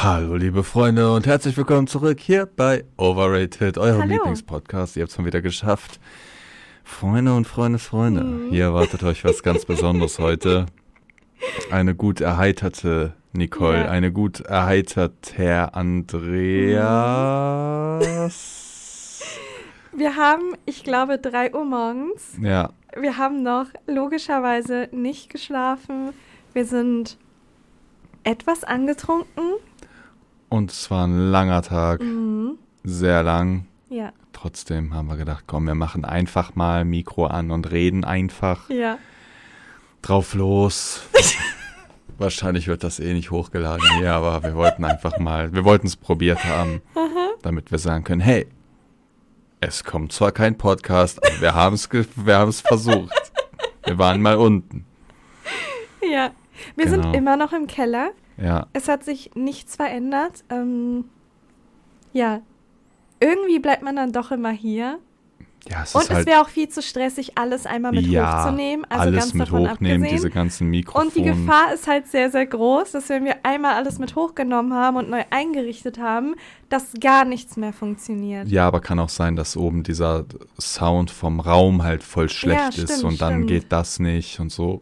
Hallo liebe Freunde und herzlich willkommen zurück hier bei Overrated, eurem Hallo. Lieblingspodcast. Ihr habt es schon wieder geschafft. Freunde und Freunde, Freunde, Mhm. hier erwartet euch was ganz Besonderes heute. Eine gut erheiterte Nicole, Ja. eine gut erheiterte Andreas. Wir haben, ich glaube, 3 Uhr morgens. Ja, Wir haben noch logischerweise nicht geschlafen. Wir sind etwas angetrunken. Und es war ein langer Tag, Mhm. sehr lang. Ja, Trotzdem haben wir gedacht, komm, wir machen einfach mal Mikro an und reden einfach. ja. drauf los. Wahrscheinlich wird das eh nicht hochgeladen hier, aber wir wollten einfach mal, wir wollten es probiert haben, damit wir sagen können, hey, es kommt zwar kein Podcast, aber wir haben es wir versucht. Wir waren mal unten. Ja. Wir Genau. sind immer noch im Keller. Ja, Es hat sich nichts verändert. Ähm, ja. Irgendwie bleibt man dann doch immer hier. ja, es Und ist es halt wäre auch viel zu stressig, alles einmal mit ja, hochzunehmen. Also alles ganz mit hochnehmen, abgesehen. diese ganzen Mikrofone. Und die Gefahr ist halt sehr, sehr groß, dass wenn wir einmal alles mit hochgenommen haben und neu eingerichtet haben, dass gar nichts mehr funktioniert. Ja, aber kann auch sein, dass oben dieser Sound vom Raum halt voll schlecht Ja, ist stimmt, und dann stimmt. geht das nicht und so.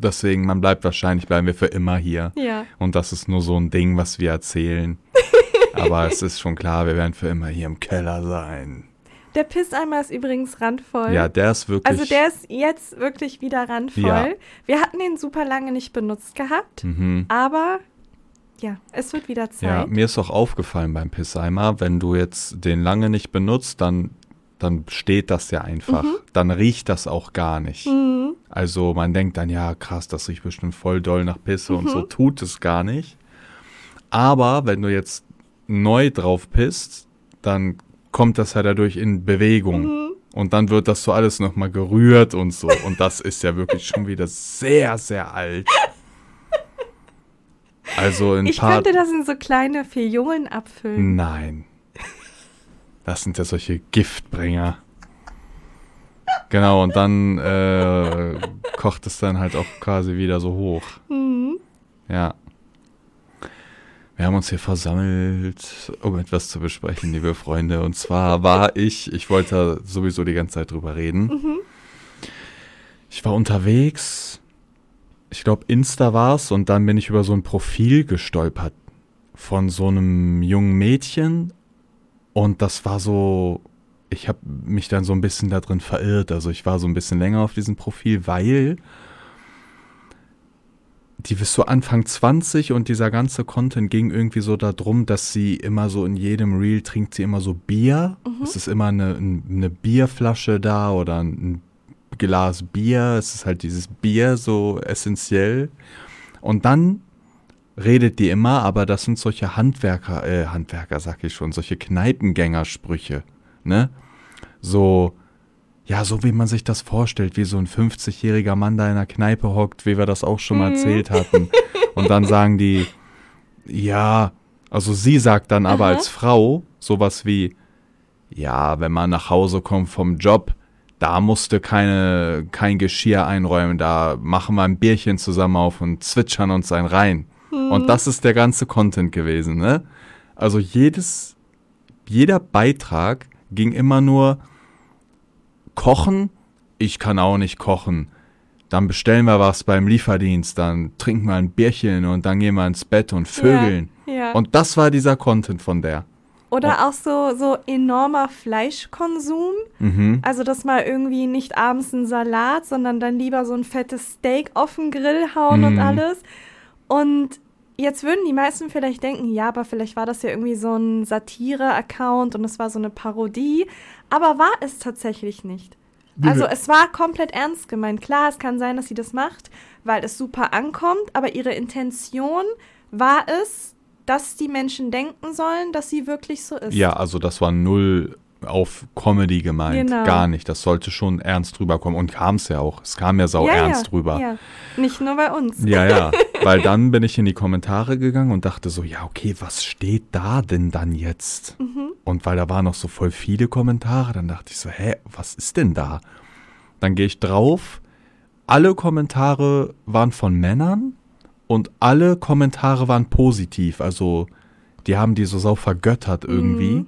Deswegen, man bleibt wahrscheinlich, bleiben wir für immer hier. Ja. Und das ist nur so ein Ding, was wir erzählen. Aber es ist schon klar, wir werden für immer hier im Keller sein. Der Pisseimer ist übrigens randvoll. Ja, der ist wirklich. also der ist jetzt wirklich wieder randvoll. Ja. Wir hatten den super lange nicht benutzt gehabt, mhm. aber ja, es wird wieder Ja, Zeit. mir ist auch aufgefallen beim Pisseimer, wenn du jetzt den lange nicht benutzt, dann, dann steht das ja einfach. Dann riecht das auch gar nicht. Mhm. Also man denkt dann, ja, krass, das riecht bestimmt voll doll nach Pisse und so tut es gar nicht. Aber wenn du jetzt neu drauf pisst, dann kommt das ja dadurch in Bewegung. Und dann wird das so alles nochmal gerührt und so. Und das ist ja wirklich schon wieder sehr, sehr alt. Also in Ich könnte das in so kleine Fiolen abfüllen. Nein. Das sind ja solche Giftbringer. Genau, und dann äh, kocht es dann halt auch quasi wieder so hoch. Mhm. Ja. Wir haben uns hier versammelt, um etwas zu besprechen, liebe Freunde. Und zwar war ich, ich wollte sowieso die ganze Zeit drüber reden. Ich war unterwegs, ich glaube Insta war's, und dann bin ich über so ein Profil gestolpert von so einem jungen Mädchen. Und das war so, ich habe mich dann so ein bisschen da drin verirrt. Also ich war so ein bisschen länger auf diesem Profil, weil die ist so Anfang 20 und dieser ganze Content ging irgendwie so darum, dass sie immer so in jedem Reel trinkt sie immer so Bier. Es ist immer eine, ein- eine Bierflasche da oder ein Glas Bier. Es ist halt dieses Bier so essentiell. Und dann redet die immer, aber das sind solche Handwerker, äh, Handwerker sag ich schon, solche Kneipengängersprüche, ne? So, ja, so wie man sich das vorstellt, wie so ein 50-jähriger Mann da in einer Kneipe hockt, wie wir das auch schon mal erzählt hatten. Und dann sagen die, ja, also sie sagt dann aber Aha. als Frau sowas wie, ja, wenn man nach Hause kommt vom Job, da musste keine, kein Geschirr einräumen, da machen wir ein Bierchen zusammen auf und zwitschern uns ein rein. Und das ist der ganze Content gewesen, ne? Also jedes, jeder Beitrag ging immer nur kochen, ich kann auch nicht kochen. Dann bestellen wir was beim Lieferdienst, dann trinken wir ein Bierchen und dann gehen wir ins Bett und vögeln. Ja, ja. Und das war dieser Content von der. Oder auch so, so enormer Fleischkonsum. Mhm. Also, dass mal irgendwie nicht abends ein Salat, sondern dann lieber so ein fettes Steak auf den Grill hauen und Mhm. alles. Und jetzt würden die meisten vielleicht denken, ja, aber vielleicht war das ja irgendwie so ein Satire-Account und es war so eine Parodie. Aber war es tatsächlich nicht. Also es war komplett ernst gemeint. Klar, es kann sein, dass sie das macht, weil es super ankommt, aber ihre Intention war es, dass die Menschen denken sollen, dass sie wirklich so ist. Ja, also das war null auf Comedy gemeint. Genau. Gar nicht. Das sollte schon ernst rüberkommen. Und kam es ja auch. Es kam ja sau ja, ernst ja, rüber. Ja. Nicht nur bei uns. Ja, ja. Weil dann bin ich in die Kommentare gegangen und dachte so, ja, okay, was steht da denn dann jetzt? Mhm. Und weil da waren noch so voll viele Kommentare, dann dachte ich so, hä, was ist denn da? Dann gehe ich drauf. Alle Kommentare waren von Männern und alle Kommentare waren positiv. Also die haben die so sau vergöttert irgendwie. Mhm.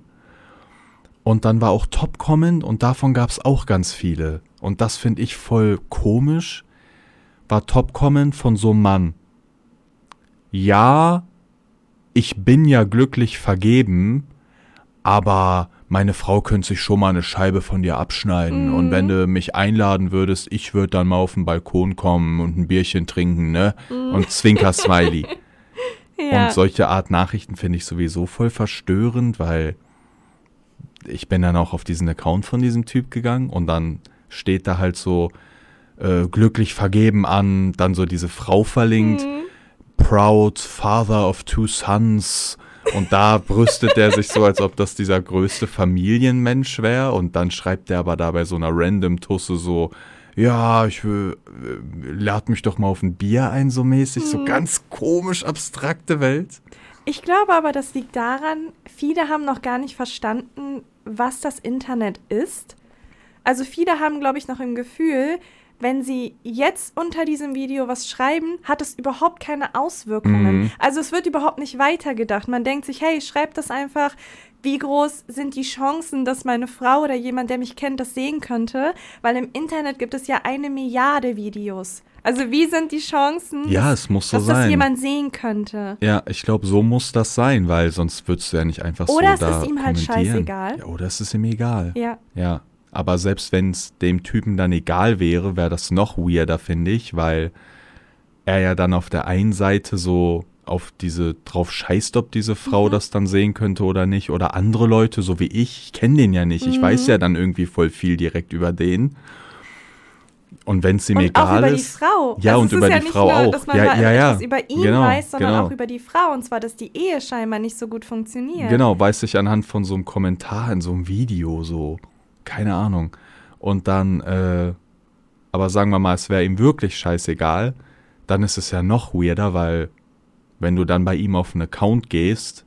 Und dann war auch Top-Comment und davon gab es auch ganz viele. Und das finde ich voll komisch. War Top-Comment von so einem Mann. Ja, ich bin ja glücklich vergeben, aber meine Frau könnte sich schon mal eine Scheibe von dir abschneiden. Mhm. Und wenn du mich einladen würdest, ich würde dann mal auf den Balkon kommen und ein Bierchen trinken, ne? Und Zwinker-Smiley. Ja. Und solche Art Nachrichten finde ich sowieso voll verstörend, weil ich bin dann auch auf diesen Account von diesem Typ gegangen und dann steht da halt so äh, glücklich vergeben an, dann so diese Frau verlinkt, Mhm. proud father of two sons und da brüstet er sich so, als ob das dieser größte Familienmensch wäre und dann schreibt er aber da bei so einer random Tusse so, ja, ich will, äh, lad mich doch mal auf ein Bier ein, so mäßig, so ganz komisch abstrakte Welt. Ich glaube aber, das liegt daran, viele haben noch gar nicht verstanden, was das Internet ist. Also viele haben, glaube ich, noch im Gefühl, wenn sie jetzt unter diesem Video was schreiben, hat es überhaupt keine Auswirkungen. Mhm. Also es wird überhaupt nicht weitergedacht. Man denkt sich, hey, schreib das einfach. Wie groß sind die Chancen, dass meine Frau oder jemand, der mich kennt, das sehen könnte? Weil im Internet gibt es ja eine Milliarde Videos. Also wie sind die Chancen, Ja, dass, es muss so dass das sein. jemand sehen könnte? Ja, ich glaube, so muss das sein, weil sonst würdest du ja nicht einfach Oder so es da ist ihm halt scheißegal. Ja, oder es ist ihm egal. Ja. Ja, aber selbst wenn es dem Typen dann egal wäre, wäre das noch weirder, finde ich, weil er ja dann auf der einen Seite so auf diese drauf scheißt, ob diese Frau Mhm. das dann sehen könnte oder nicht. Oder andere Leute, so wie ich, ich kenne den ja nicht. Ich Mhm. weiß ja dann irgendwie voll viel direkt über den. Und wenn es ihm Und egal auch über die ist. Frau. Ja, Also und es ist über ja die nicht Frau nur, auch. Dass man Ja, ja, ja. über ihn Genau, weiß, sondern genau. auch über die Frau. Und zwar, dass die Ehe scheinbar nicht so gut funktioniert. Genau, weiß ich anhand von so einem Kommentar in so einem Video, so, keine Ahnung. Und dann, äh, aber sagen wir mal, es wäre ihm wirklich scheißegal, dann ist es ja noch weirder, weil wenn du dann bei ihm auf einen Account gehst,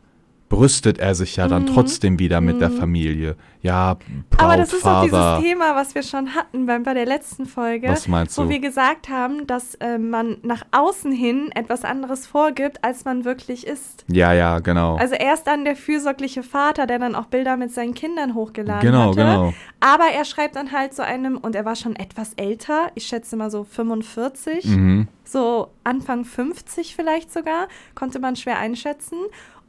brüstet er sich ja dann trotzdem wieder mit der Familie. Ja, proud Mhm. Aber das ist auch father. dieses Thema, was wir schon hatten bei, bei der letzten Folge. Was meinst Wo du? wir gesagt haben, dass äh, man nach außen hin etwas anderes vorgibt, als man wirklich ist. Ja, ja, genau. Also er ist dann der fürsorgliche Vater, der dann auch Bilder mit seinen Kindern hochgeladen Genau, hatte. genau. Aber er schreibt dann halt so einem, und er war schon etwas älter, ich schätze mal so 45, mhm. so Anfang 50 vielleicht sogar, konnte man schwer einschätzen.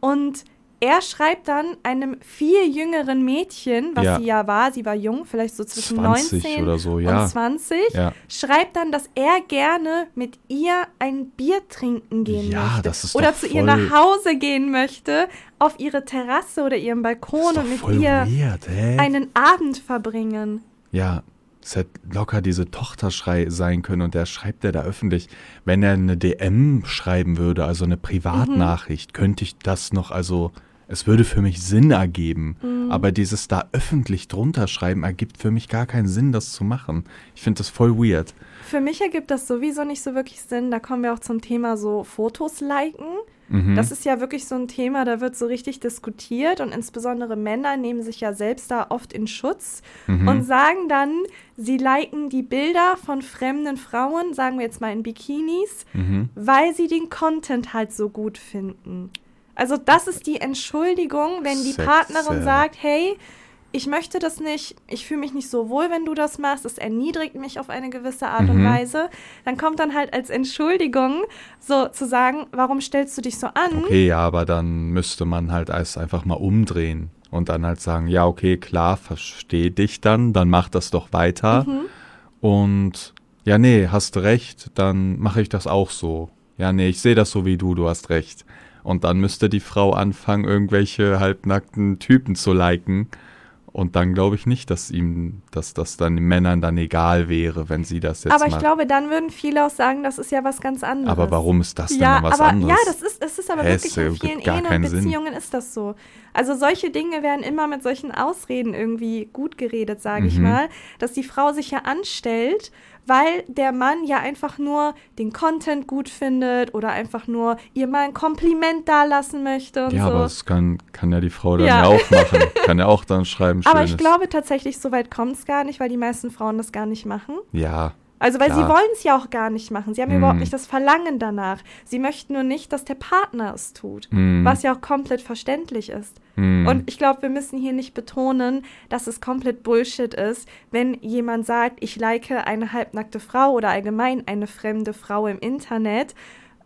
Und er schreibt dann einem viel jüngeren Mädchen, was Ja. sie ja war, sie war jung, vielleicht so zwischen 20 19 oder so, ja. und 20, Ja. schreibt dann, dass er gerne mit ihr ein Bier trinken gehen Ja, möchte. das ist oder zu ihr nach Hause gehen möchte, auf ihre Terrasse oder ihren Balkon und mit ihr weird, einen Abend verbringen. Ja, es hätte locker diese Tochter schrei sein können und der schreibt er da öffentlich. Wenn er eine DM schreiben würde, also eine Privatnachricht, könnte ich das noch, also es würde für mich Sinn ergeben. Aber dieses da öffentlich drunter schreiben ergibt für mich gar keinen Sinn, das zu machen. Ich finde das voll weird. Für mich ergibt das sowieso nicht so wirklich Sinn. Da kommen wir auch zum Thema so Fotos liken. Mhm. Das ist ja wirklich so ein Thema, da wird so richtig diskutiert und insbesondere Männer nehmen sich ja selbst da oft in Schutz Mhm. und sagen dann, sie liken die Bilder von fremden Frauen, sagen wir jetzt mal in Bikinis, Mhm. weil sie den Content halt so gut finden. Also das ist die Entschuldigung, wenn die Sex, Partnerin ja. sagt, hey, ich möchte das nicht, ich fühle mich nicht so wohl, wenn du das machst, es erniedrigt mich auf eine gewisse Art und Mhm. Weise, dann kommt dann halt als Entschuldigung so zu sagen, warum stellst du dich so an? Okay, ja, aber dann müsste man halt es einfach mal umdrehen und dann halt sagen, ja, okay, klar, verstehe dich dann, dann mach das doch weiter. Mhm. Und ja, nee, hast recht, dann mache ich das auch so. Ja, nee, ich sehe das so wie du, du hast recht. Und dann müsste die Frau anfangen, irgendwelche halbnackten Typen zu liken. Und dann glaube ich nicht, dass ihm, dass das dann den Männern dann egal wäre, wenn sie das jetzt Aber ich mal. glaube, dann würden viele auch sagen, das ist ja was ganz anderes. aber warum ist das denn ja, dann was aber, anderes? Ja, das ist, es ist aber Hä, wirklich es in vielen Ehen und keinen Sinn. Beziehungen ist das so. Also solche Dinge werden immer mit solchen Ausreden irgendwie gut geredet, sage ich Mhm. mal, dass die Frau sich ja anstellt, weil der Mann ja einfach nur den Content gut findet oder einfach nur ihr mal ein Kompliment dalassen möchte und ja, so. aber das kann, kann ja die Frau dann Ja. ja, auch machen. kann ja auch dann schreiben, aber schönes. ich glaube tatsächlich, so weit kommt es gar nicht, weil die meisten Frauen das gar nicht machen. Ja, Also, weil Klar. sie wollen es ja auch gar nicht machen. Sie haben Mhm. überhaupt nicht das Verlangen danach. Sie möchten nur nicht, dass der Partner es tut. Mhm. Was ja auch komplett verständlich ist. Hm. Und ich glaube, wir müssen hier nicht betonen, dass es komplett Bullshit ist, wenn jemand sagt, ich like eine halbnackte Frau oder allgemein eine fremde Frau im Internet,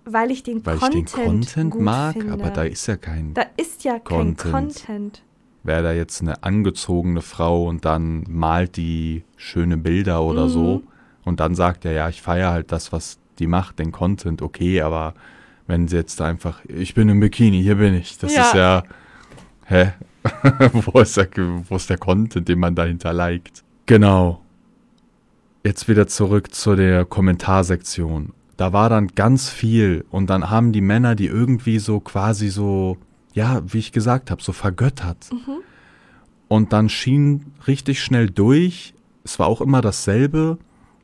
weil ich den Weil Content, ich den Content mag, finde. aber da ist ja kein. da ist ja kein Content. Content. Wäre da jetzt eine angezogene Frau und dann malt die schöne Bilder oder Mhm. so und dann sagt er, ja, ich feiere halt das, was die macht, den Content, okay, aber wenn sie jetzt einfach, ich bin im Bikini, hier bin ich, das Ja. ist ja, hä? wo, ist der, wo ist der Content, den man dahinter liked? Genau. Jetzt wieder zurück zu der Kommentarsektion. Da war dann ganz viel und dann haben die Männer die irgendwie so quasi so, ja, wie ich gesagt habe, so vergöttert. Und dann schien richtig schnell durch, es war auch immer dasselbe,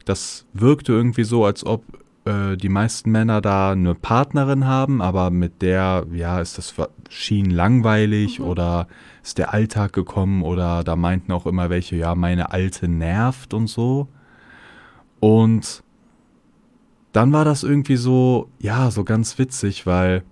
das wirkte irgendwie so, als ob äh, die meisten Männer da eine Partnerin haben, aber mit der, ja, ist das schien langweilig oder ist der Alltag gekommen oder da meinten auch immer welche, ja, meine Alte nervt und so. Und dann war das irgendwie so, ja, so ganz witzig, weil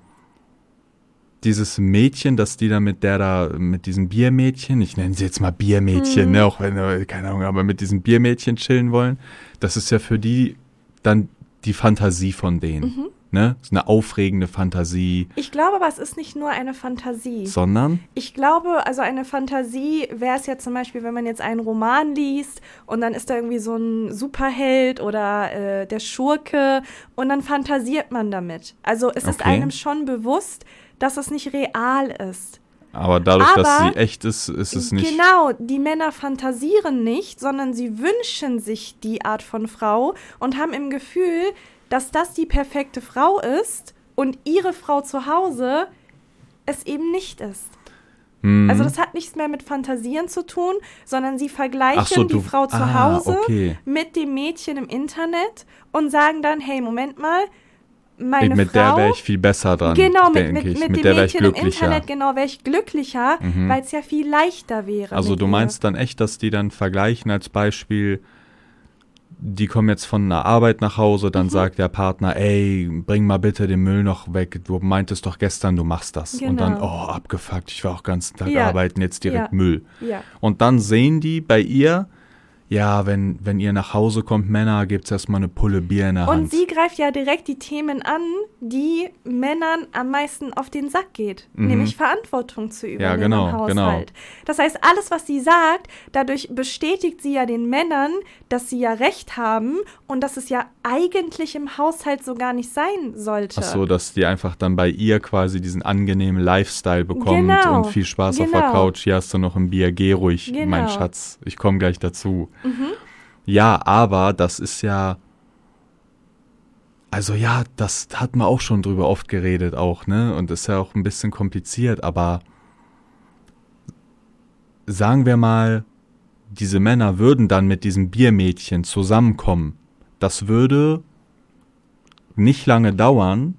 dieses Mädchen, das die da mit der da, mit diesem Biermädchen, ich nenne sie jetzt mal Biermädchen, ne, auch wenn, äh, keine Ahnung, aber mit diesem Biermädchen chillen wollen, das ist ja für die dann die Fantasie von denen, ne, ist eine aufregende Fantasie, Ich glaube aber, es ist nicht nur eine Fantasie. sondern, Ich glaube, also eine Fantasie wäre es ja zum Beispiel, wenn man jetzt einen Roman liest und dann ist da irgendwie so ein Superheld oder äh, der Schurke und dann fantasiert man damit. Also es ist Okay. einem schon bewusst, dass es nicht real ist. aber dadurch, dass Aber- sie echt ist, ist es nicht, Genau, die Männer fantasieren nicht, sondern sie wünschen sich die Art von Frau und haben im Gefühl, dass das die perfekte Frau ist und ihre Frau zu Hause es eben nicht ist. hm, Also das hat nichts mehr mit Fantasieren zu tun, sondern sie vergleichen so, die du- Frau zu ah, Hause okay. mit dem Mädchen im Internet und sagen dann, hey, Moment mal, meine mit Frau... der wäre ich viel besser dran, Genau, mit, mit, mit, mit dem der Mädchen im. Internet, genau, wäre ich glücklicher, Mhm. weil es ja viel leichter wäre. Also du ihr. meinst dann echt, dass die dann vergleichen als Beispiel, die kommen jetzt von der Arbeit nach Hause, Mhm. dann sagt der Partner, ey, bring mal bitte den Müll noch weg. Du meintest doch gestern, du machst das. Und dann, Genau. oh, abgefuckt, ich war auch den ganzen Tag Ja. arbeiten, jetzt direkt Ja. Müll. Ja. Und dann sehen die bei ihr, ja, wenn, wenn ihr nach Hause kommt, Männer, gibt's erstmal eine Pulle Bier in der Und Hand. sie greift ja direkt die Themen an, die Männern am meisten auf den Sack geht, Mhm. nämlich Verantwortung zu übernehmen genau, im Haushalt. Das heißt, alles, was sie sagt, dadurch bestätigt sie ja den Männern, dass sie ja recht haben und dass es ja eigentlich im Haushalt so gar nicht sein sollte. Ach so, dass die einfach dann bei ihr quasi diesen angenehmen Lifestyle bekommt Genau, und viel Spaß auf der genau. Couch. Hier hast du noch ein Bier, geh ruhig, Genau. Mein Schatz, ich komme gleich dazu. Ja, aber das ist ja, also ja, das hat man auch schon drüber oft geredet auch, ne? Und ist ja auch ein bisschen kompliziert, aber sagen wir mal, diese Männer würden dann mit diesem Biermädchen zusammenkommen. Das würde nicht lange dauern,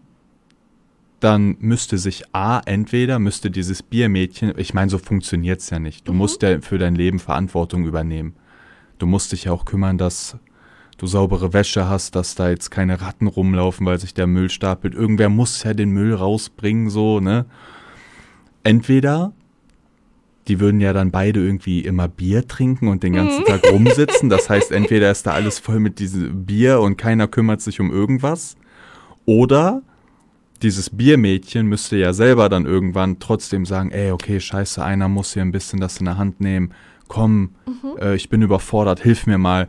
dann müsste sich A, entweder müsste dieses Biermädchen, ich meine, so funktioniert's ja nicht. Du musst ja für dein Leben Verantwortung übernehmen. Du musst dich ja auch kümmern, dass du saubere Wäsche hast, dass da jetzt keine Ratten rumlaufen, weil sich der Müll stapelt. Irgendwer muss ja den Müll rausbringen, so, ne? Entweder die würden ja dann beide irgendwie immer Bier trinken und den ganzen Tag rumsitzen. Das heißt, entweder ist da alles voll mit diesem Bier und keiner kümmert sich um irgendwas. Oder dieses Biermädchen müsste ja selber dann irgendwann trotzdem sagen, ey, okay, scheiße, einer muss hier ein bisschen das in der Hand nehmen. Komm, äh, ich bin überfordert, hilf mir mal,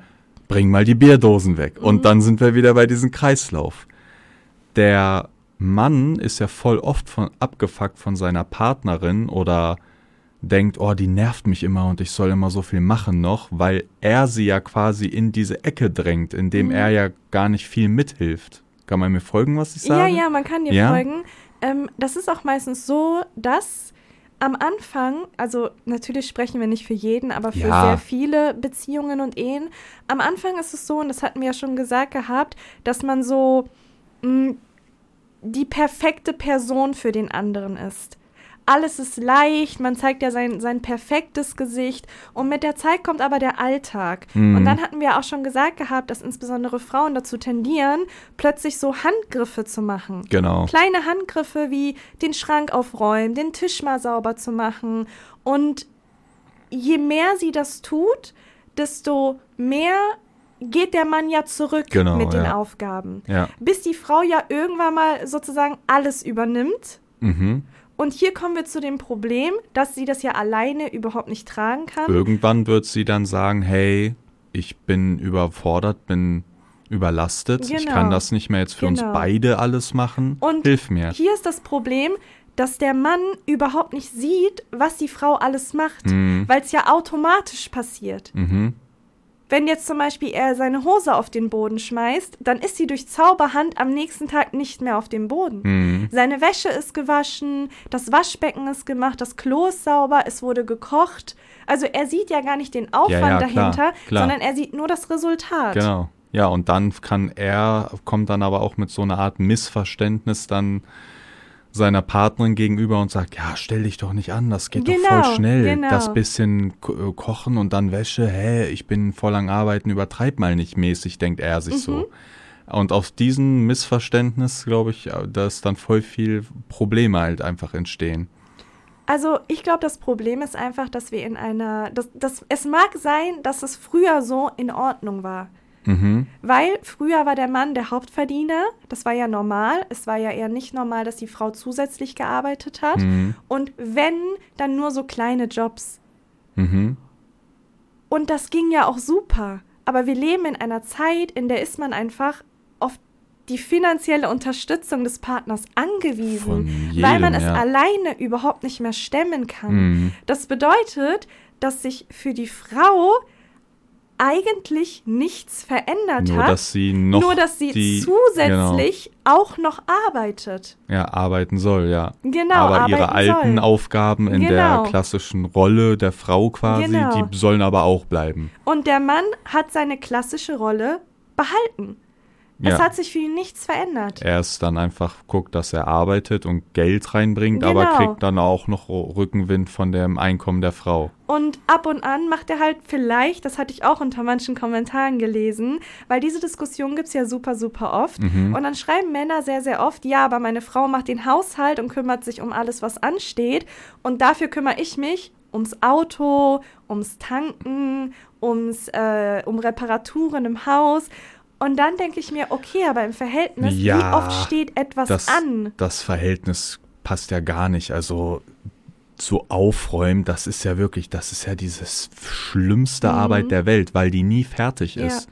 bring mal die Bierdosen weg. Und dann sind wir wieder bei diesem Kreislauf. Der Mann ist ja voll oft von, abgefuckt von seiner Partnerin oder denkt, oh, die nervt mich immer und ich soll immer so viel machen noch, weil er sie ja quasi in diese Ecke drängt, indem er ja gar nicht viel mithilft. Kann man mir folgen, was ich sage? Ja, ja, man kann dir Ja? folgen. Ähm, das ist auch meistens so, dass am Anfang, also natürlich sprechen wir nicht für jeden, aber für Ja. sehr viele Beziehungen und Ehen, am Anfang ist es so, und das hatten wir ja schon gesagt gehabt, dass man so mh, die perfekte Person für den anderen ist. Alles ist leicht, man zeigt ja sein, sein perfektes Gesicht und mit der Zeit kommt aber der Alltag. Mhm. Und dann hatten wir auch schon gesagt gehabt, dass insbesondere Frauen dazu tendieren, plötzlich so Handgriffe zu machen. Genau. Kleine Handgriffe wie den Schrank aufräumen, den Tisch mal sauber zu machen. Und je mehr sie das tut, desto mehr geht der Mann ja zurück Genau, mit den ja. Aufgaben. Ja. Bis die Frau ja irgendwann mal sozusagen alles übernimmt. Mhm. Und hier kommen wir zu dem Problem, dass sie das ja alleine überhaupt nicht tragen kann. Irgendwann wird sie dann sagen, hey, ich bin überfordert, bin überlastet, ich Genau. kann das nicht mehr jetzt für uns Genau. beide alles machen. Und Hilf mir. Hier ist das Problem, dass der Mann überhaupt nicht sieht, was die Frau alles macht, Mhm. weil es ja automatisch passiert. Mhm. Wenn jetzt zum Beispiel er seine Hose auf den Boden schmeißt, dann ist sie durch Zauberhand am nächsten Tag nicht mehr auf dem Boden. Mhm. Seine Wäsche ist gewaschen, das Waschbecken ist gemacht, das Klo ist sauber, es wurde gekocht. Also er sieht ja gar nicht den Aufwand ja, klar, dahinter, klar. sondern er sieht nur das Resultat. Genau. Ja, und dann kann er, kommt dann aber auch mit so einer Art Missverständnis dann seiner Partnerin gegenüber und sagt, ja, stell dich doch nicht an, das geht doch Genau, voll schnell. genau. Das bisschen ko- äh, kochen und dann Wäsche, hä, ich bin voll lang arbeiten, übertreib mal nicht mäßig, denkt er sich Mhm. so. Und aus diesem Missverständnis, glaube ich, äh, dass dann voll viel Probleme halt einfach entstehen. Also ich glaube, das Problem ist einfach, dass wir in einer, dass, dass, es mag sein, dass es früher so in Ordnung war. Mhm. Weil früher war der Mann der Hauptverdiener, das war ja normal. Es war ja eher nicht normal, dass die Frau zusätzlich gearbeitet hat. Mhm. Und wenn, dann nur so kleine Jobs. Mhm. Und das ging ja auch super. Aber wir leben in einer Zeit, in der ist man einfach auf die finanzielle Unterstützung des Partners angewiesen, Von weil man jedem, es ja. alleine überhaupt nicht mehr stemmen kann. Mhm. Das bedeutet, dass sich für die Frau eigentlich nichts verändert Nur, hat, dass sie noch nur dass sie die, zusätzlich auch noch arbeitet. Genau, ja, arbeiten soll, ja. Genau, aber ihre alten soll. Aufgaben in Genau. der klassischen Rolle der Frau quasi, Genau. die sollen aber auch bleiben. Und der Mann hat seine klassische Rolle behalten. Es Ja. hat sich für ihn nichts verändert. Er ist dann einfach guckt, dass er arbeitet und Geld reinbringt, aber Genau. kriegt dann auch noch Rückenwind von dem Einkommen der Frau. Und ab und an macht er halt vielleicht, das hatte ich auch unter manchen Kommentaren gelesen, weil diese Diskussion gibt's ja super, super oft. Mhm. Und dann schreiben Männer sehr, sehr oft, ja, aber meine Frau macht den Haushalt und kümmert sich um alles, was ansteht. Und dafür kümmere ich mich ums Auto, ums Tanken, ums, äh, um Reparaturen im Haus. Und dann denke ich mir, okay, aber im Verhältnis, wie Ja, oft steht etwas Das, an? das Verhältnis passt ja gar nicht. Also so aufräumen, das ist ja wirklich, das ist ja dieses schlimmste Arbeit der Welt, weil die nie fertig Mhm. Ja. ist.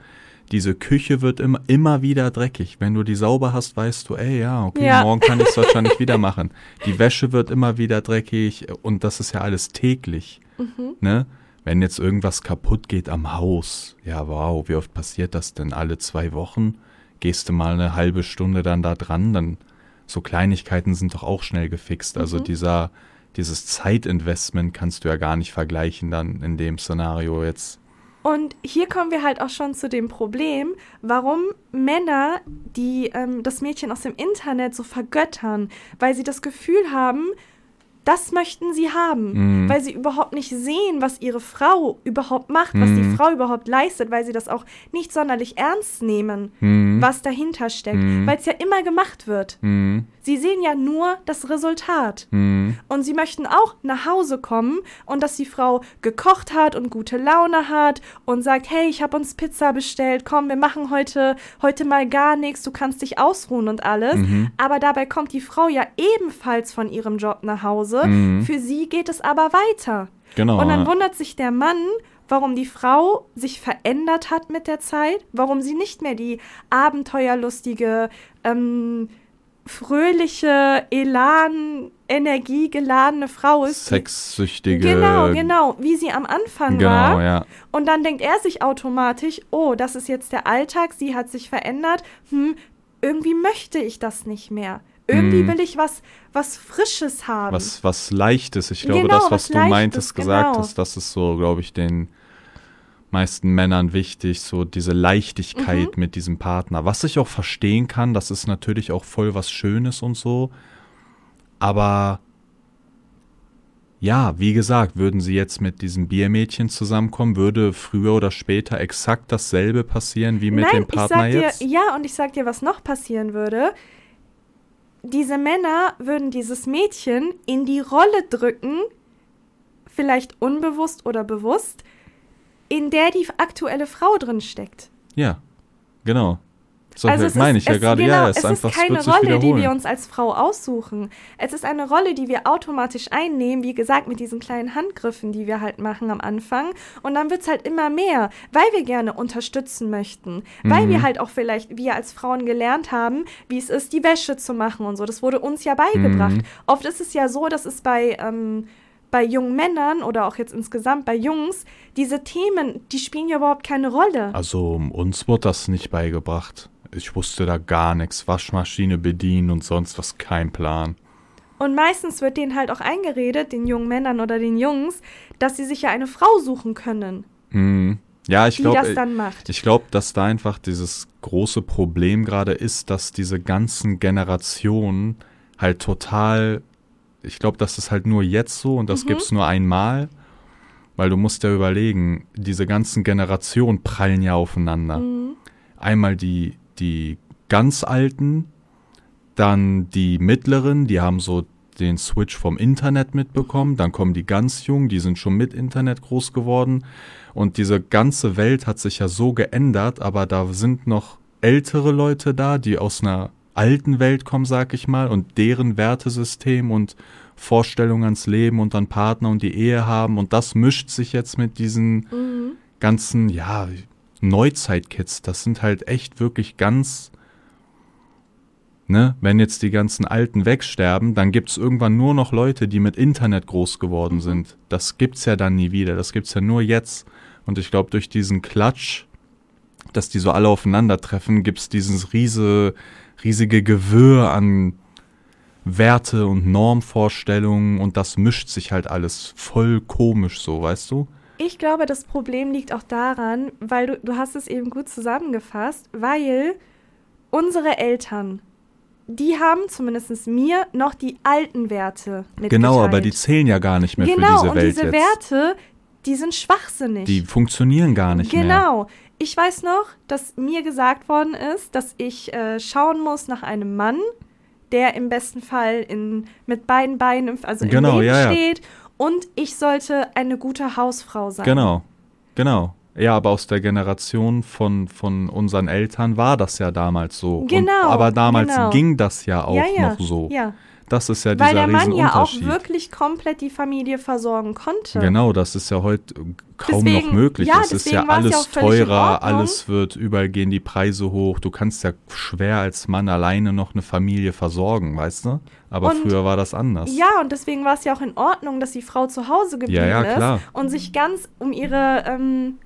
Diese Küche wird immer, immer wieder dreckig. Wenn du die sauber hast, weißt du, ey, ja, okay, Ja. morgen kann ich es wahrscheinlich wieder machen. Die Wäsche wird immer wieder dreckig und das ist ja alles täglich. Mhm. Ne? Wenn jetzt irgendwas kaputt geht am Haus, ja, wow, wie oft passiert das denn? Alle zwei Wochen? Gehst du mal eine halbe Stunde dann da dran, dann so Kleinigkeiten sind doch auch schnell gefixt. Also dieser, dieses Zeitinvestment kannst du ja gar nicht vergleichen dann in dem Szenario jetzt. Und hier kommen wir halt auch schon zu dem Problem, warum Männer, die ähm, das Mädchen aus dem Internet so vergöttern, weil sie das Gefühl haben, das möchten sie haben, Mhm. weil sie überhaupt nicht sehen, was ihre Frau überhaupt macht, was die Mhm. Frau überhaupt leistet, weil sie das auch nicht sonderlich ernst nehmen, Mhm. was dahinter steckt, Mhm. weil es ja immer gemacht wird. Sie sehen ja nur das Resultat. Mhm. Und sie möchten auch nach Hause kommen und dass die Frau gekocht hat und gute Laune hat und sagt, hey, ich habe uns Pizza bestellt, komm, wir machen heute, heute mal gar nichts, du kannst dich ausruhen und alles. Mhm. Aber dabei kommt die Frau ja ebenfalls von ihrem Job nach Hause. Mhm. Für sie geht es aber weiter. Genau. Und dann wundert sich der Mann, warum die Frau sich verändert hat mit der Zeit, warum sie nicht mehr die abenteuerlustige, ähm, fröhliche, Elan, energiegeladene Frau ist. Sexsüchtige. Genau, genau, wie sie am Anfang Genau, war. ja. Und dann denkt er sich automatisch, oh, das ist jetzt der Alltag, sie hat sich verändert. Hm, irgendwie möchte ich das nicht mehr. Irgendwie Mhm. will ich was, was Frisches haben. Was, was Leichtes. Ich glaube, Genau, das, was was du Leichtes, meintest, gesagt genau. hast, das ist so, glaube ich, den meisten Männern wichtig, so diese Leichtigkeit Mhm. mit diesem Partner. Was ich auch verstehen kann, das ist natürlich auch voll was Schönes und so. Aber ja, wie gesagt, würden sie jetzt mit diesem Biermädchen zusammenkommen, würde früher oder später exakt dasselbe passieren wie mit Nein, dem Partner ich sag jetzt? Dir, ja, und ich sag dir, was noch passieren würde. Diese Männer würden dieses Mädchen in die Rolle drücken, vielleicht unbewusst oder bewusst, in der die aktuelle Frau drin steckt. Ja, genau. So also meine ist, ich ja es- gerade. Genau, ja, es es ist einfach, keine es Rolle, die wir uns als Frau aussuchen. Es ist eine Rolle, die wir automatisch einnehmen, wie gesagt, mit diesen kleinen Handgriffen, die wir halt machen am Anfang. Und dann wird es halt immer mehr, weil wir gerne unterstützen möchten. Weil Mhm. wir halt auch vielleicht, wir als Frauen gelernt haben, wie es ist, die Wäsche zu machen und so. Das wurde uns ja beigebracht. Mhm. Oft ist es ja so, dass es bei. Ähm, bei jungen Männern oder auch jetzt insgesamt bei Jungs, diese Themen, die spielen ja überhaupt keine Rolle. Also uns wurde das nicht beigebracht. Ich wusste da gar nichts. Waschmaschine bedienen und sonst was, kein Plan. Und meistens wird denen halt auch eingeredet, den jungen Männern oder den Jungs, dass sie sich ja eine Frau suchen können, Mhm. Ja, ich glaube, das dann macht. ich glaube, dass da einfach dieses große Problem gerade ist, dass diese ganzen Generationen halt total, ich glaube, das ist halt nur jetzt so und das Mhm. gibt's nur einmal, weil du musst ja überlegen, diese ganzen Generationen prallen ja aufeinander. Mhm. Einmal die, die ganz Alten, dann die Mittleren, die haben so den Switch vom Internet mitbekommen, dann kommen die ganz Jungen, die sind schon mit Internet groß geworden und diese ganze Welt hat sich ja so geändert, aber da sind noch ältere Leute da, die aus einer alten Welt kommen, sag ich mal, und deren Wertesystem und Vorstellung ans Leben und an Partner und die Ehe haben und das mischt sich jetzt mit diesen Mhm. ganzen, ja, Neuzeitkids, das sind halt echt wirklich ganz, ne, wenn jetzt die ganzen Alten wegsterben, dann gibt's irgendwann nur noch Leute, die mit Internet groß geworden sind. Das gibt's ja dann nie wieder, das gibt's ja nur jetzt. Und ich glaube, durch diesen Klatsch, dass die so alle aufeinandertreffen, gibt's dieses riese, riesige Gewirr an Werte und Normvorstellungen und das mischt sich halt alles voll komisch so, weißt du? Ich glaube, das Problem liegt auch daran, weil du, du hast es eben gut zusammengefasst, weil unsere Eltern, die haben zumindest mir noch die alten Werte mitgeteilt. Genau, aber die zählen ja gar nicht mehr Genau, für diese und Welt diese jetzt. Werte, die sind schwachsinnig. Die funktionieren gar nicht mehr. Genau. Ich weiß noch, dass mir gesagt worden ist, dass ich äh, schauen muss nach einem Mann, der im besten Fall in, mit beiden Beinen, im- also Genau, im Leben ja, ja. steht. Und ich sollte eine gute Hausfrau sein. Genau, genau. Ja, aber aus der Generation von, von unseren Eltern war das ja damals so. Genau, Und, aber damals genau. ging das ja auch ja, ja, noch so. Ja, Das ist ja dieser weil der Mann ja auch wirklich komplett die Familie versorgen konnte. Genau, das ist ja heute kaum Deswegen- noch möglich. ja, es ist ja ja alles in teurer, alles wird, überall gehen die Preise hoch. Du kannst ja schwer als Mann alleine noch eine Familie versorgen, weißt du? Aber Und- früher war das anders. Ja, und deswegen war es ja auch in Ordnung, dass die Frau zu Hause geblieben Ja, ja, ist und sich ganz um ihre, ähm,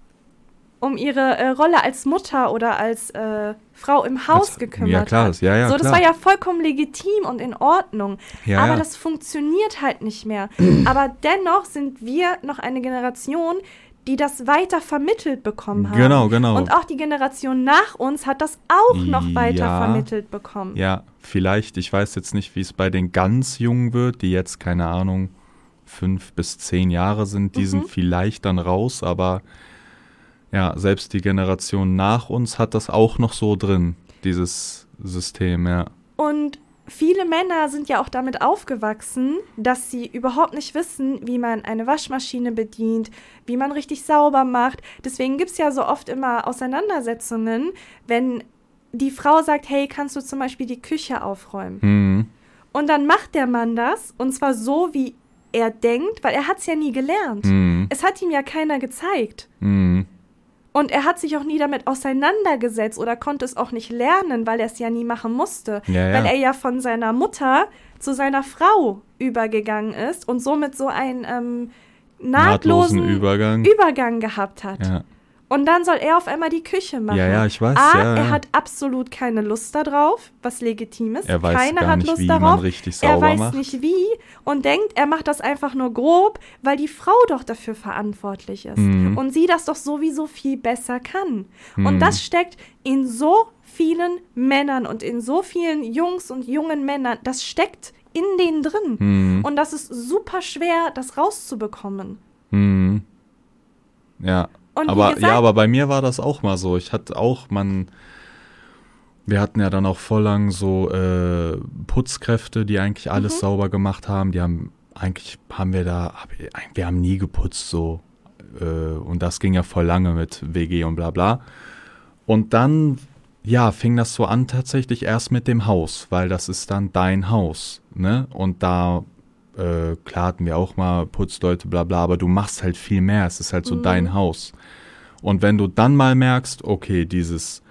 um ihre äh, Rolle als Mutter oder als äh, Frau im Haus Als- gekümmert ja, klar, hat. ja, ja, so, das klar. war ja vollkommen legitim und in Ordnung. Ja, Aber ja. das funktioniert halt nicht mehr. Aber dennoch sind wir noch eine Generation, die das weiter vermittelt bekommen haben. Genau, genau. Und auch die Generation nach uns hat das auch noch weiter Ja. vermittelt bekommen. Ja, vielleicht. Ich weiß jetzt nicht, wie es bei den ganz Jungen wird, die jetzt, keine Ahnung, fünf bis zehn Jahre sind. Die Mhm. sind vielleicht dann raus, aber ja, selbst die Generation nach uns hat das auch noch so drin, dieses System, ja. Und viele Männer sind ja auch damit aufgewachsen, dass sie überhaupt nicht wissen, wie man eine Waschmaschine bedient, wie man richtig sauber macht. Deswegen gibt es ja so oft immer Auseinandersetzungen, wenn die Frau sagt, hey, kannst du zum Beispiel die Küche aufräumen? Hm. Und dann macht der Mann das, und zwar so, wie er denkt, weil er hat es ja nie gelernt. Hm. Es hat ihm ja keiner gezeigt. Hm. Und er hat sich auch nie damit auseinandergesetzt oder konnte es auch nicht lernen, weil er es ja nie machen musste. Ja, ja. Weil er ja von seiner Mutter zu seiner Frau übergegangen ist und somit so einen ähm, nahtlosen, Nahtlosen Übergang. Übergang gehabt hat. Ja. Und dann soll er auf einmal die Küche machen. Ja, ja, ich weiß, A, ja, er hat absolut keine Lust darauf, was legitim ist. Er weiß Keiner gar hat nicht, Lust wie darauf. man richtig er sauber weiß macht. nicht wie und denkt, er macht das einfach nur grob, weil die Frau doch dafür verantwortlich ist Mhm. und sie das doch sowieso viel besser kann. Mhm. Und das steckt in so vielen Männern und in so vielen Jungs und jungen Männern, das steckt in denen drin. Mhm. Und das ist super schwer, das rauszubekommen. Mhm. Ja. Und aber gesagt- ja, aber bei mir war das auch mal so. Ich hatte auch, man, wir hatten ja dann auch voll lang so äh, Putzkräfte, die eigentlich alles Mhm. sauber gemacht haben. Die haben eigentlich haben wir da, wir haben nie geputzt so. Äh, und das ging ja voll lange mit WG und bla bla. Und dann, ja, fing das so an tatsächlich erst mit dem Haus, weil das ist dann dein Haus, ne? Und da, äh, klar hatten wir auch mal Putzleute, bla bla, aber du machst halt viel mehr. Es ist halt so Mhm. dein Haus. Und wenn du dann mal merkst, okay, dieses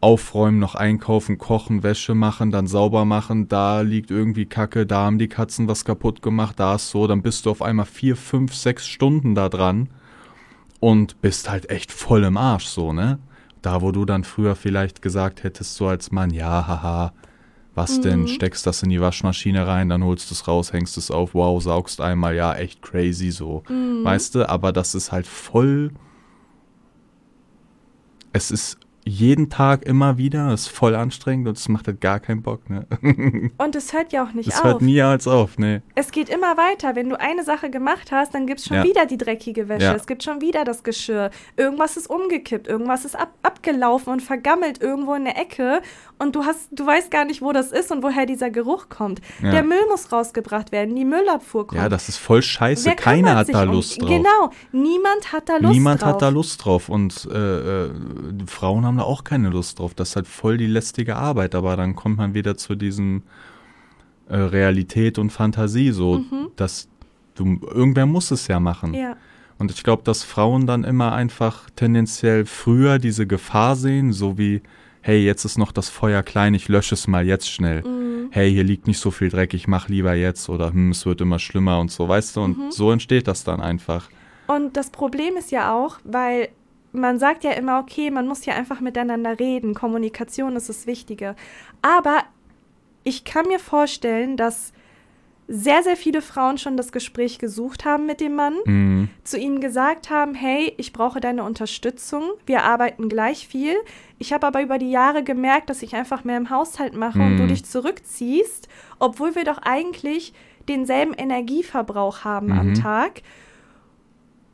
Aufräumen, noch einkaufen, kochen, Wäsche machen, dann sauber machen, da liegt irgendwie Kacke, da haben die Katzen was kaputt gemacht, da ist so, dann bist du auf einmal vier, fünf, sechs Stunden da dran und bist halt echt voll im Arsch, so, ne? Da, wo du dann früher vielleicht gesagt hättest, so als Mann, ja, haha, was denn, steckst das in die Waschmaschine rein, dann holst du es raus, hängst es auf, wow, saugst einmal, ja, echt crazy, so, weißt du? Aber das ist halt voll, es ist jeden Tag immer wieder, es ist voll anstrengend und es macht halt gar keinen Bock, ne? Und es hört ja auch nicht Es auf. hört nie als auf, ne? Es geht immer weiter. Wenn du eine Sache gemacht hast, dann gibt es schon Ja. wieder die dreckige Wäsche. Ja. Es gibt schon wieder das Geschirr. Irgendwas ist umgekippt, irgendwas ist ab abgelaufen und vergammelt irgendwo in der Ecke. Und du hast, du weißt gar nicht, wo das ist und woher dieser Geruch kommt. Ja. Der Müll muss rausgebracht werden, die Müllabfuhr kommt. Ja, das ist voll scheiße, Wer keiner hat da um- Lust drauf. Genau, niemand hat da Lust Niemand drauf. hat da Lust drauf und äh, äh, Frauen haben da auch keine Lust drauf. Das ist halt voll die lästige Arbeit, aber dann kommt man wieder zu diesem äh, Realität und Fantasie, so dass du irgendwer muss es ja machen. Mhm. Ja, Und ich glaube, dass Frauen dann immer einfach tendenziell früher diese Gefahr sehen, so wie, hey, jetzt ist noch das Feuer klein, ich lösche es mal jetzt schnell. Mhm. Hey, hier liegt nicht so viel Dreck, ich mach lieber jetzt oder hm, es wird immer schlimmer und so, weißt du? Und Mhm. so entsteht das dann einfach. Und das Problem ist ja auch, weil man sagt ja immer, okay, man muss ja einfach miteinander reden, Kommunikation ist das Wichtige. Aber ich kann mir vorstellen, dass sehr, sehr viele Frauen schon das Gespräch gesucht haben mit dem Mann, Mhm. zu ihm gesagt haben, hey, ich brauche deine Unterstützung, wir arbeiten gleich viel. Ich habe aber über die Jahre gemerkt, dass ich einfach mehr im Haushalt mache und du Mhm. dich zurückziehst, obwohl wir doch eigentlich denselben Energieverbrauch haben am Mhm. Tag.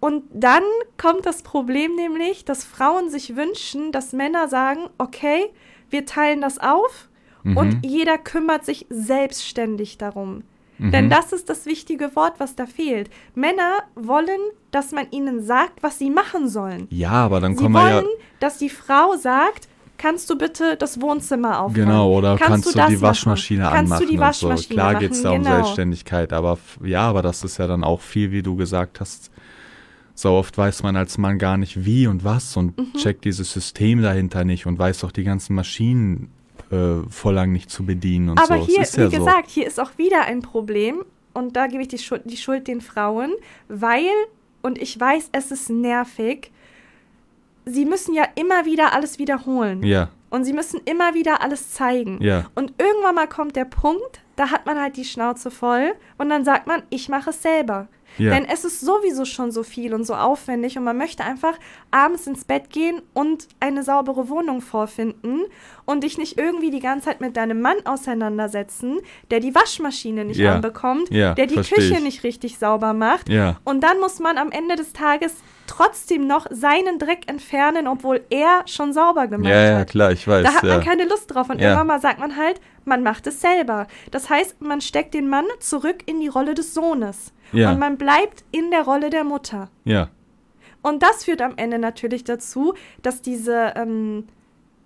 Und dann kommt das Problem nämlich, dass Frauen sich wünschen, dass Männer sagen, okay, wir teilen das auf Mhm. und jeder kümmert sich selbstständig darum. Mhm. Denn das ist das wichtige Wort, was da fehlt. Männer wollen, dass man ihnen sagt, was sie machen sollen. Ja, aber dann Sie kommen wir wollen, ja. dass die Frau sagt, kannst du bitte das Wohnzimmer aufräumen? Genau, oder kannst, du, das die machen? Waschmaschine kannst anmachen du die und so. Waschmaschine Klar machen? geht's da um genau. Selbstständigkeit, aber ja, aber das ist ja dann auch viel, wie du gesagt hast. So oft weiß man als Mann gar nicht wie und was und Mhm. checkt dieses System dahinter nicht und weiß doch die ganzen Maschinen äh, voll lang nicht zu bedienen und Aber so. hier, ist wie ja gesagt, hier ist auch wieder ein Problem und da gebe ich die Schuld, die Schuld den Frauen, weil, und ich weiß, es ist nervig, sie müssen ja immer wieder alles wiederholen. so. Ja, Und sie müssen immer wieder alles zeigen. ja, Und irgendwann mal kommt der Punkt, da hat man halt die Schnauze voll und dann sagt man, ich mache es selber. Ja. Denn es ist sowieso schon so viel und so aufwendig und man möchte einfach abends ins Bett gehen und eine saubere Wohnung vorfinden und dich nicht irgendwie die ganze Zeit mit deinem Mann auseinandersetzen, der die Waschmaschine nicht Ja. anbekommt, Ja, der die Küche ich. nicht richtig sauber macht. ja, Und dann muss man am Ende des Tages trotzdem noch seinen Dreck entfernen, obwohl er schon sauber gemacht ja, ja, hat. klar, ich weiß. Da hat ja. man keine Lust drauf. Und Ja. irgendwann mal sagt man halt, man macht es selber. Das heißt, man steckt den Mann zurück in die Rolle des Sohnes. Ja. Und man bleibt in der Rolle der Mutter. ja, Und das führt am Ende natürlich dazu, dass diese, ähm,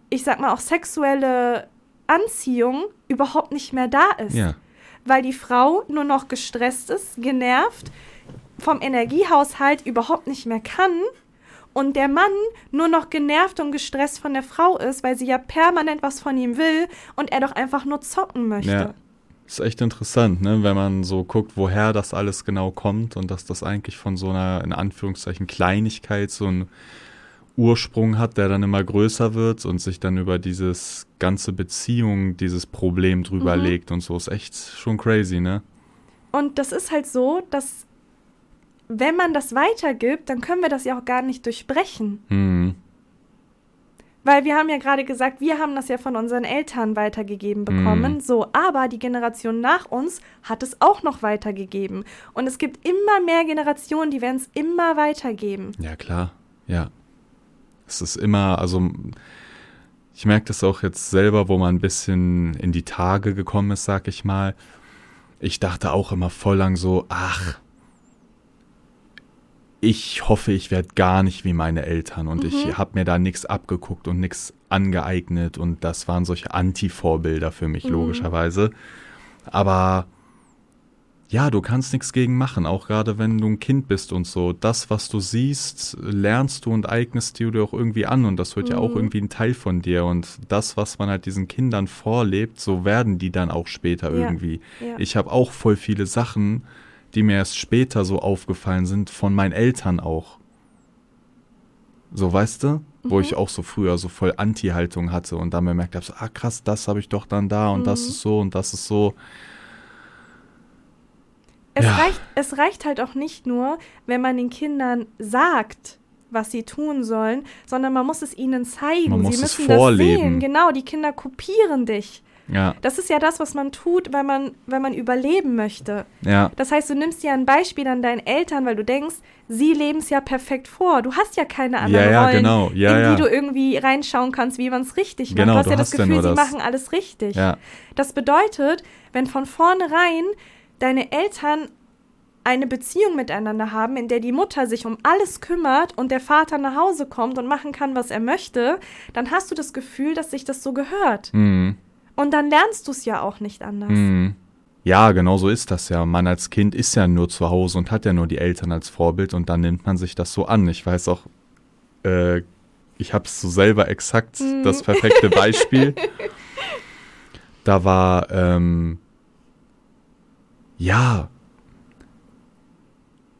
ich sag mal auch sexuelle Anziehung überhaupt nicht mehr da ist. ja, Weil die Frau nur noch gestresst ist, genervt, vom Energiehaushalt überhaupt nicht mehr kann und der Mann nur noch genervt und gestresst von der Frau ist, weil sie ja permanent was von ihm will und er doch einfach nur zocken möchte. Ja. Ist echt interessant, ne? wenn man so guckt, woher das alles genau kommt und dass das eigentlich von so einer, in Anführungszeichen, Kleinigkeit so einen Ursprung hat, der dann immer größer wird und sich dann über dieses ganze Beziehung, dieses Problem drüber Mhm. legt und so. Ist echt schon crazy, ne? Und das ist halt so, dass wenn man das weitergibt, dann können wir das ja auch gar nicht durchbrechen. Hm. weil wir haben ja gerade gesagt, wir haben das ja von unseren Eltern weitergegeben bekommen. Mhm. So, aber die Generation nach uns hat es auch noch weitergegeben. Und es gibt immer mehr Generationen, die werden es immer weitergeben. Ja, klar. Ja. Es ist immer, also ich merke das auch jetzt selber, wo man ein bisschen in die Tage gekommen ist, sag ich mal. Ich dachte auch immer voll lang so, ach, ich hoffe, ich werde gar nicht wie meine Eltern und ich habe mir da nichts abgeguckt und nichts angeeignet und das waren solche Anti-Vorbilder für mich, logischerweise. Aber ja, du kannst nichts gegen machen, auch gerade wenn du ein Kind bist und so. Das, was du siehst, lernst du und eignest du dir auch irgendwie an und das wird ja auch irgendwie ein Teil von dir und das, was man halt diesen Kindern vorlebt, so werden die dann auch später Ja, irgendwie. ja. Ich habe auch voll viele Sachen, die mir erst später so aufgefallen sind, von meinen Eltern auch. So, weißt du? Wo Mhm. ich auch so früher so voll Anti-Haltung hatte und dann bemerkt habe, so, ah krass, das habe ich doch dann da und das Mhm. ist so und das ist so. Es, Ja. reicht, es reicht halt auch nicht nur, wenn man den Kindern sagt, was sie tun sollen, sondern man muss es ihnen zeigen. Man muss sie es müssen das vorleben. sehen. Genau, die Kinder kopieren dich. Ja, Das ist ja das, was man tut, wenn man, wenn man überleben möchte. ja, Das heißt, du nimmst dir ein Beispiel an deinen Eltern, weil du denkst, sie leben es ja perfekt vor. Du hast ja keine anderen ja, Rollen, genau. Ja, in ja. die du irgendwie reinschauen kannst, wie man es richtig macht. Genau, du hast du ja das hast ja Gefühl, sie das. machen alles richtig. ja. Das bedeutet, wenn von vornherein deine Eltern eine Beziehung miteinander haben, in der die Mutter sich um alles kümmert und der Vater nach Hause kommt und machen kann, was er möchte, dann hast du das Gefühl, dass sich das so gehört. Mhm. Und dann lernst du es ja auch nicht anders. Mhm. Ja, genau so ist das ja. Man als Kind ist ja nur zu Hause und hat ja nur die Eltern als Vorbild und dann nimmt man sich das so an. Ich weiß auch, äh, ich habe es so selber exakt Mhm. das perfekte Beispiel. da war, ähm, ja,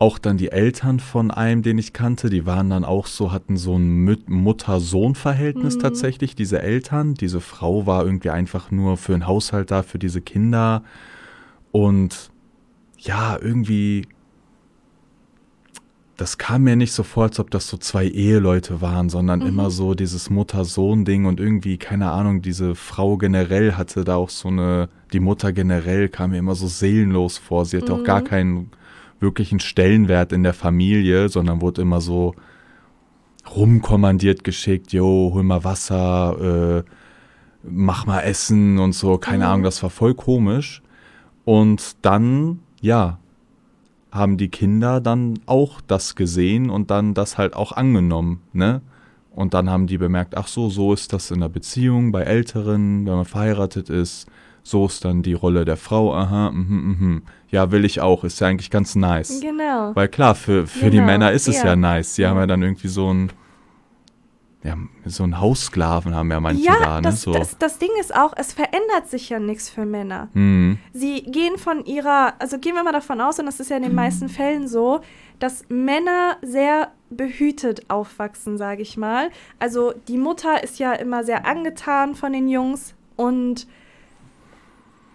auch dann die Eltern von einem, den ich kannte, die waren dann auch so, hatten so ein Mutter-Sohn-Verhältnis Mhm. tatsächlich, diese Eltern. Diese Frau war irgendwie einfach nur für den Haushalt da, für diese Kinder. Und ja, irgendwie, das kam mir nicht so vor, als ob das so zwei Eheleute waren, sondern immer so dieses Mutter-Sohn-Ding und irgendwie, keine Ahnung, diese Frau generell hatte da auch so eine, die Mutter generell kam mir immer so seelenlos vor. Sie hatte auch gar keinen wirklichen Stellenwert in der Familie, sondern wurde immer so rumkommandiert geschickt, jo, hol mal Wasser, äh, mach mal Essen und so, keine Ahnung, das war voll komisch. Und dann, ja, haben die Kinder dann auch das gesehen und dann das halt auch angenommen, ne? Und dann haben die bemerkt, ach so, so ist das in der Beziehung bei Älteren, wenn man verheiratet ist, so ist dann die Rolle der Frau, aha, mhm, mhm. Ja, will ich auch, ist ja eigentlich ganz nice. Genau. Weil klar, für, für die Genau, Männer ist es ja. ja, nice. Sie haben Ja. ja dann irgendwie so ein, ja, so ein Haussklaven haben ja manche Ja, da, ne? das, so. das, das Ding ist auch, es verändert sich ja nichts für Männer. Hm, Sie gehen von ihrer, also gehen wir mal davon aus, und das ist ja in den meisten Fällen so, dass Männer sehr behütet aufwachsen, sage ich mal. Also die Mutter ist ja immer sehr angetan von den Jungs und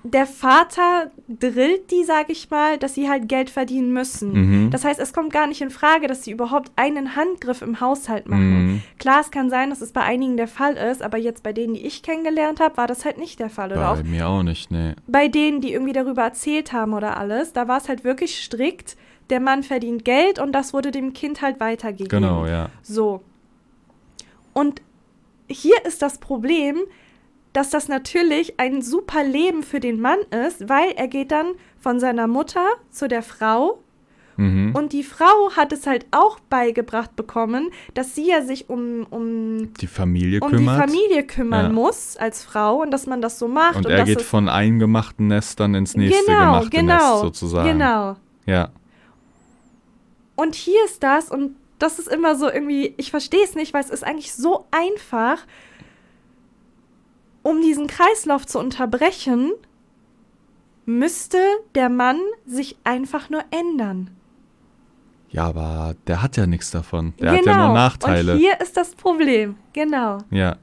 der Vater drillt die, sage ich mal, dass sie halt Geld verdienen müssen. Mhm. Das heißt, es kommt gar nicht in Frage, dass sie überhaupt einen Handgriff im Haushalt machen. Mhm. Klar, es kann sein, dass es bei einigen der Fall ist, aber jetzt bei denen, die ich kennengelernt habe, war das halt nicht der Fall. Oder auch bei mir auch nicht, ne. bei denen, die irgendwie darüber erzählt haben oder alles, da war es halt wirklich strikt, der Mann verdient Geld und das wurde dem Kind halt weitergegeben. Genau, ja. So. Und hier ist das Problem, dass das natürlich ein super Leben für den Mann ist, weil er geht dann von seiner Mutter zu der Frau Mhm. und die Frau hat es halt auch beigebracht bekommen, dass sie ja sich um, um, Die Familie um kümmert. die Familie kümmern Ja. muss als Frau und dass man das so macht. und und er geht von eingemachten Nestern ins nächste genau, gemachte genau, Nest sozusagen. Genau. Ja. Und hier ist das, und das ist immer so irgendwie, ich verstehe es nicht, weil es ist eigentlich so einfach, um diesen Kreislauf zu unterbrechen, müsste der Mann sich einfach nur ändern. Ja, aber der hat ja nichts davon. Der hat ja nur Nachteile. Genau. Und hier ist das Problem. Genau. Ja.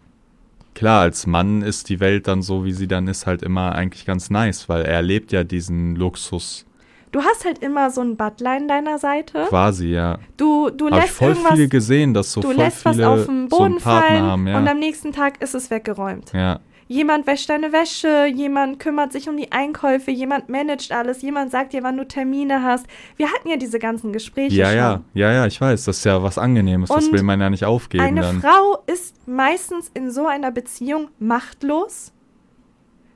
Klar, als Mann ist die Welt dann so, wie sie dann ist, halt immer eigentlich ganz nice, weil er erlebt ja diesen Luxus. du hast halt immer so ein Butler in deiner Seite. Quasi, ja. Du, du Habe lässt ich voll viele gesehen, dass so du voll lässt was viele auf den so Boden Partner fallen haben, ja. und am nächsten Tag ist es weggeräumt. ja. Jemand wäscht deine Wäsche, jemand kümmert sich um die Einkäufe, jemand managt alles, jemand sagt dir, wann du Termine hast. Wir hatten ja diese ganzen Gespräche Ja, schon. ja, ja, ja, ich weiß, das ist ja was Angenehmes, das Und will man ja nicht aufgeben Eine dann. Frau ist meistens in so einer Beziehung machtlos.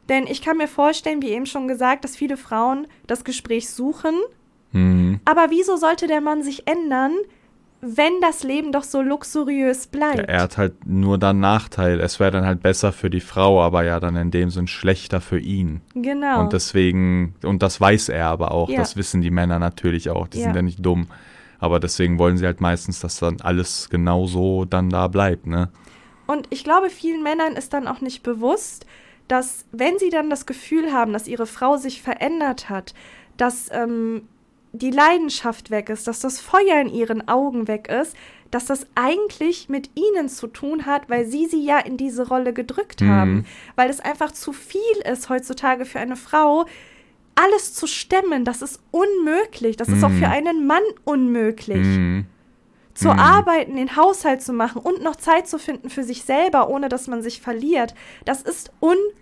Denn ich kann mir vorstellen, wie eben schon gesagt, dass viele Frauen das Gespräch suchen. Mhm. Aber wieso sollte der Mann sich ändern, wenn das Leben doch so luxuriös Ja, bleibt? er hat halt nur dann Nachteil. Es wäre dann halt besser für die Frau, aber ja dann in dem Sinn schlechter für ihn. genau. Und deswegen, und das weiß er aber auch, Ja. das wissen die Männer natürlich auch, die Ja. sind ja nicht dumm. Aber deswegen wollen sie halt meistens, dass dann alles genau so dann da bleibt, ne? Und ich glaube, vielen Männern ist dann auch nicht bewusst, dass wenn sie dann das Gefühl haben, dass ihre Frau sich verändert hat, dass ähm, die Leidenschaft weg ist, dass das Feuer in ihren Augen weg ist, dass das eigentlich mit ihnen zu tun hat, weil sie sie ja in diese Rolle gedrückt Mhm. haben. Weil es einfach zu viel ist heutzutage für eine Frau, alles zu stemmen. Das ist unmöglich. Das ist auch Mhm. für einen Mann unmöglich Mhm. zu Mhm. arbeiten, den Haushalt zu machen und noch Zeit zu finden für sich selber, ohne dass man sich verliert. Das ist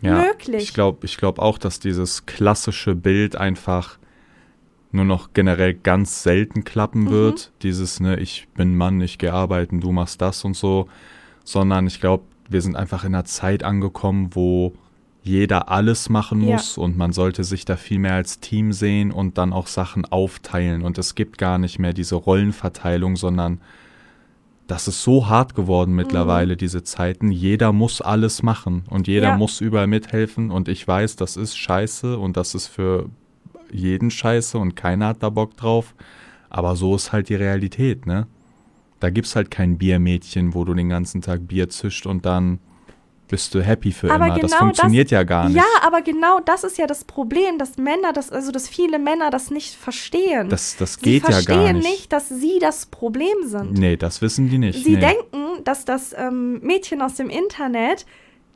Ja, unmöglich. ich glaube ich glaub auch, dass dieses klassische Bild einfach nur noch generell ganz selten Mhm. klappen wird. Dieses, ne, ich bin Mann, ich gehe arbeiten, du machst das und so. Sondern ich glaube, wir sind einfach in einer Zeit angekommen, wo jeder alles machen Ja. muss und man sollte sich da viel mehr als Team sehen und dann auch Sachen aufteilen. Und es gibt gar nicht mehr diese Rollenverteilung, sondern das ist so hart geworden Mhm. mittlerweile, diese Zeiten. Jeder muss alles machen und jeder Ja. muss überall mithelfen. Und ich weiß, das ist scheiße und das ist für jeden scheiße und keiner hat da Bock drauf. Aber so ist halt die Realität, ne? Da gibt's halt kein Biermädchen, wo du den ganzen Tag Bier zischt und dann bist du happy für Aber immer. das genau funktioniert ja gar nicht. Ja, aber genau das ist ja das Problem, dass Männer, das, also dass viele Männer das nicht verstehen. Das, das sie geht ja verstehen gar nicht. nicht, dass sie das Problem sind. Nee, das wissen die nicht. Sie nee. denken, dass das ähm, Mädchen aus dem Internet,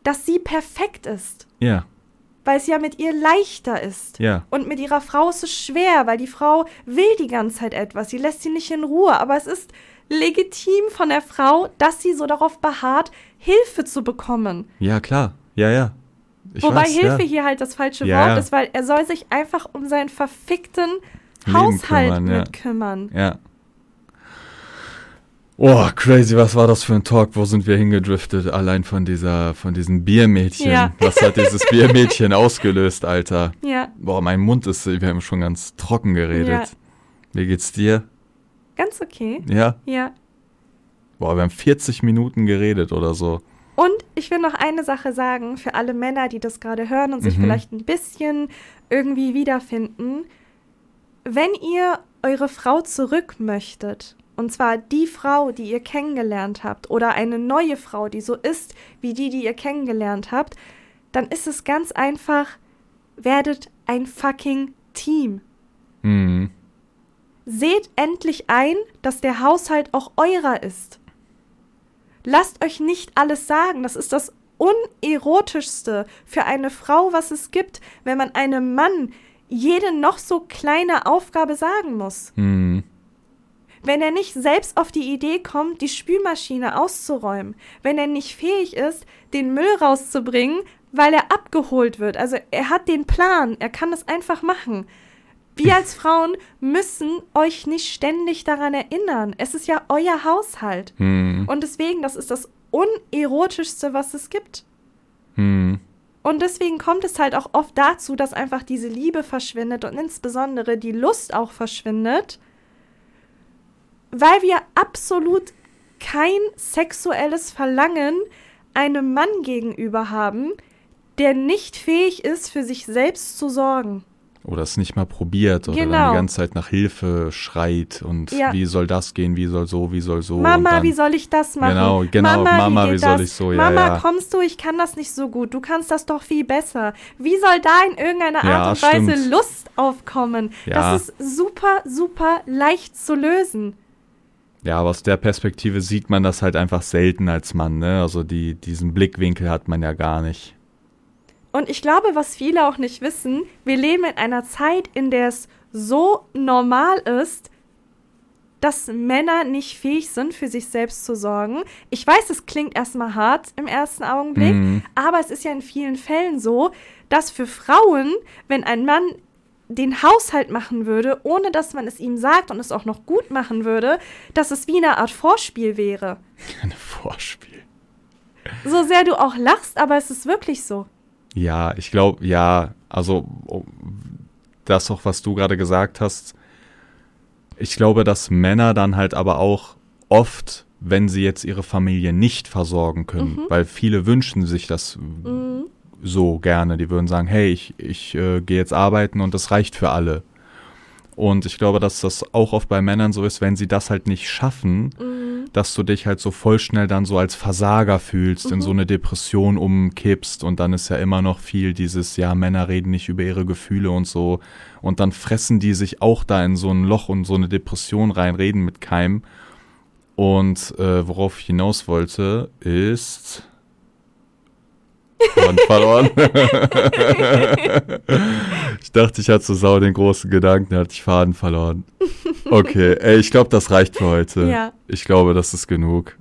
dass sie perfekt ist, Ja, weil es ja mit ihr leichter ist. ja. Und mit ihrer Frau ist es schwer, weil die Frau will die ganze Zeit etwas. Sie lässt sie nicht in Ruhe. Aber es ist legitim von der Frau, dass sie so darauf beharrt, Hilfe zu bekommen. Ja, klar. Ja, ja. Ich Wobei weiß, Hilfe ja. hier halt das falsche Ja, Wort ja. ist, weil er soll sich einfach um seinen verfickten Leben Haushalt kümmern, ja. mit kümmern. Ja. Oh, crazy, was war das für ein Talk? Wo sind wir hingedriftet? Allein von dieser, von diesem Biermädchen. Ja. Was hat dieses Biermädchen ausgelöst, Alter? Ja, Boah, mein Mund ist, wir haben schon ganz trocken geredet. Ja. Wie geht's dir? ganz okay. Ja? Ja. Boah, wir haben 40 Minuten geredet oder so. Und ich will noch eine Sache sagen für alle Männer, die das gerade hören und sich Mhm. vielleicht ein bisschen irgendwie wiederfinden. Wenn ihr eure Frau zurück möchtet, und zwar die Frau, die ihr kennengelernt habt, oder eine neue Frau, die so ist wie die, die ihr kennengelernt habt, dann ist es ganz einfach, werdet ein fucking Team. Mhm. Seht endlich ein, dass der Haushalt auch eurer ist. Lasst euch nicht alles sagen. Das ist das unerotischste für eine Frau, was es gibt, wenn man einem Mann jede noch so kleine Aufgabe sagen muss. Mhm. Wenn er nicht selbst auf die Idee kommt, die Spülmaschine auszuräumen, wenn er nicht fähig ist, den Müll rauszubringen, weil er abgeholt wird. Also er hat den Plan, er kann das einfach machen. Wir als Frauen müssen euch nicht ständig daran erinnern. Es ist ja euer Haushalt. Mhm. Und deswegen, das ist das unerotischste, was es gibt. Mhm. Und deswegen kommt es halt auch oft dazu, dass einfach diese Liebe verschwindet und insbesondere die Lust auch verschwindet, weil wir absolut kein sexuelles Verlangen einem Mann gegenüber haben, der nicht fähig ist, für sich selbst zu sorgen. Oder es nicht mal probiert oder dann Genau. die ganze Zeit nach Hilfe schreit und Ja. wie soll das gehen, wie soll so, wie soll so. Mama, dann, wie soll ich das machen? Genau, genau, Mama, wie geht soll das? ich so, ja, Mama, ja. kommst du? Ich kann das nicht so gut. Du kannst das doch viel besser. Wie soll da in irgendeiner Art und Weise stimmt. Lust aufkommen? Das ist super, super leicht zu lösen. Ja, aber aus der Perspektive sieht man das halt einfach selten als Mann, ne? Also die, diesen Blickwinkel hat man ja gar nicht. Und ich glaube, was viele auch nicht wissen, wir leben in einer Zeit, in der es so normal ist, dass Männer nicht fähig sind, für sich selbst zu sorgen. Ich weiß, es klingt erstmal hart im ersten Augenblick, mhm. aber es ist ja in vielen Fällen so, dass für Frauen, wenn ein Mann den Haushalt machen würde, ohne dass man es ihm sagt und es auch noch gut machen würde, dass es wie eine Art Vorspiel wäre. Ein Vorspiel. So sehr du auch lachst, aber es ist wirklich so. Ja, ich glaube, ja, also das auch, was du gerade gesagt hast. Ich glaube, dass Männer dann halt aber auch oft, wenn sie jetzt ihre Familie nicht versorgen können, mhm. weil viele wünschen sich das mhm so gerne. Die würden sagen, hey, ich, ich äh, gehe jetzt arbeiten und das reicht für alle. Und ich glaube, dass das auch oft bei Männern so ist, wenn sie das halt nicht schaffen, mhm. dass du dich halt so voll schnell dann so als Versager fühlst, mhm. in so eine Depression umkippst und dann ist ja immer noch viel dieses, ja, Männer reden nicht über ihre Gefühle und so. Und dann fressen die sich auch da in so ein Loch und so eine Depression rein, reden mit keinem. Und äh, worauf ich hinaus wollte, ist Faden verloren. ich dachte, ich hatte so sau den großen Gedanken, da hatte ich Faden verloren. Okay, ey, ich glaube, das reicht für heute. Ja. Ich glaube, das ist genug.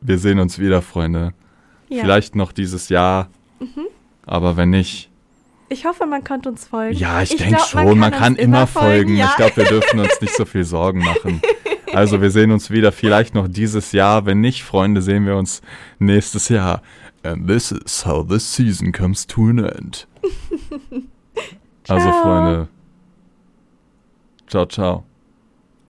Wir sehen uns wieder, Freunde. Ja. Vielleicht noch dieses Jahr. Mhm. Aber wenn nicht. Ich hoffe, man konnte uns folgen. Ja, ich, ich denke schon, man kann, man kann immer folgen. folgen. Ja. Ich glaube, wir dürfen uns nicht so viel Sorgen machen. Also wir sehen uns wieder vielleicht noch dieses Jahr. Wenn nicht, Freunde, sehen wir uns nächstes Jahr. And this is how this season comes to an end. also, Freunde. Ciao, ciao.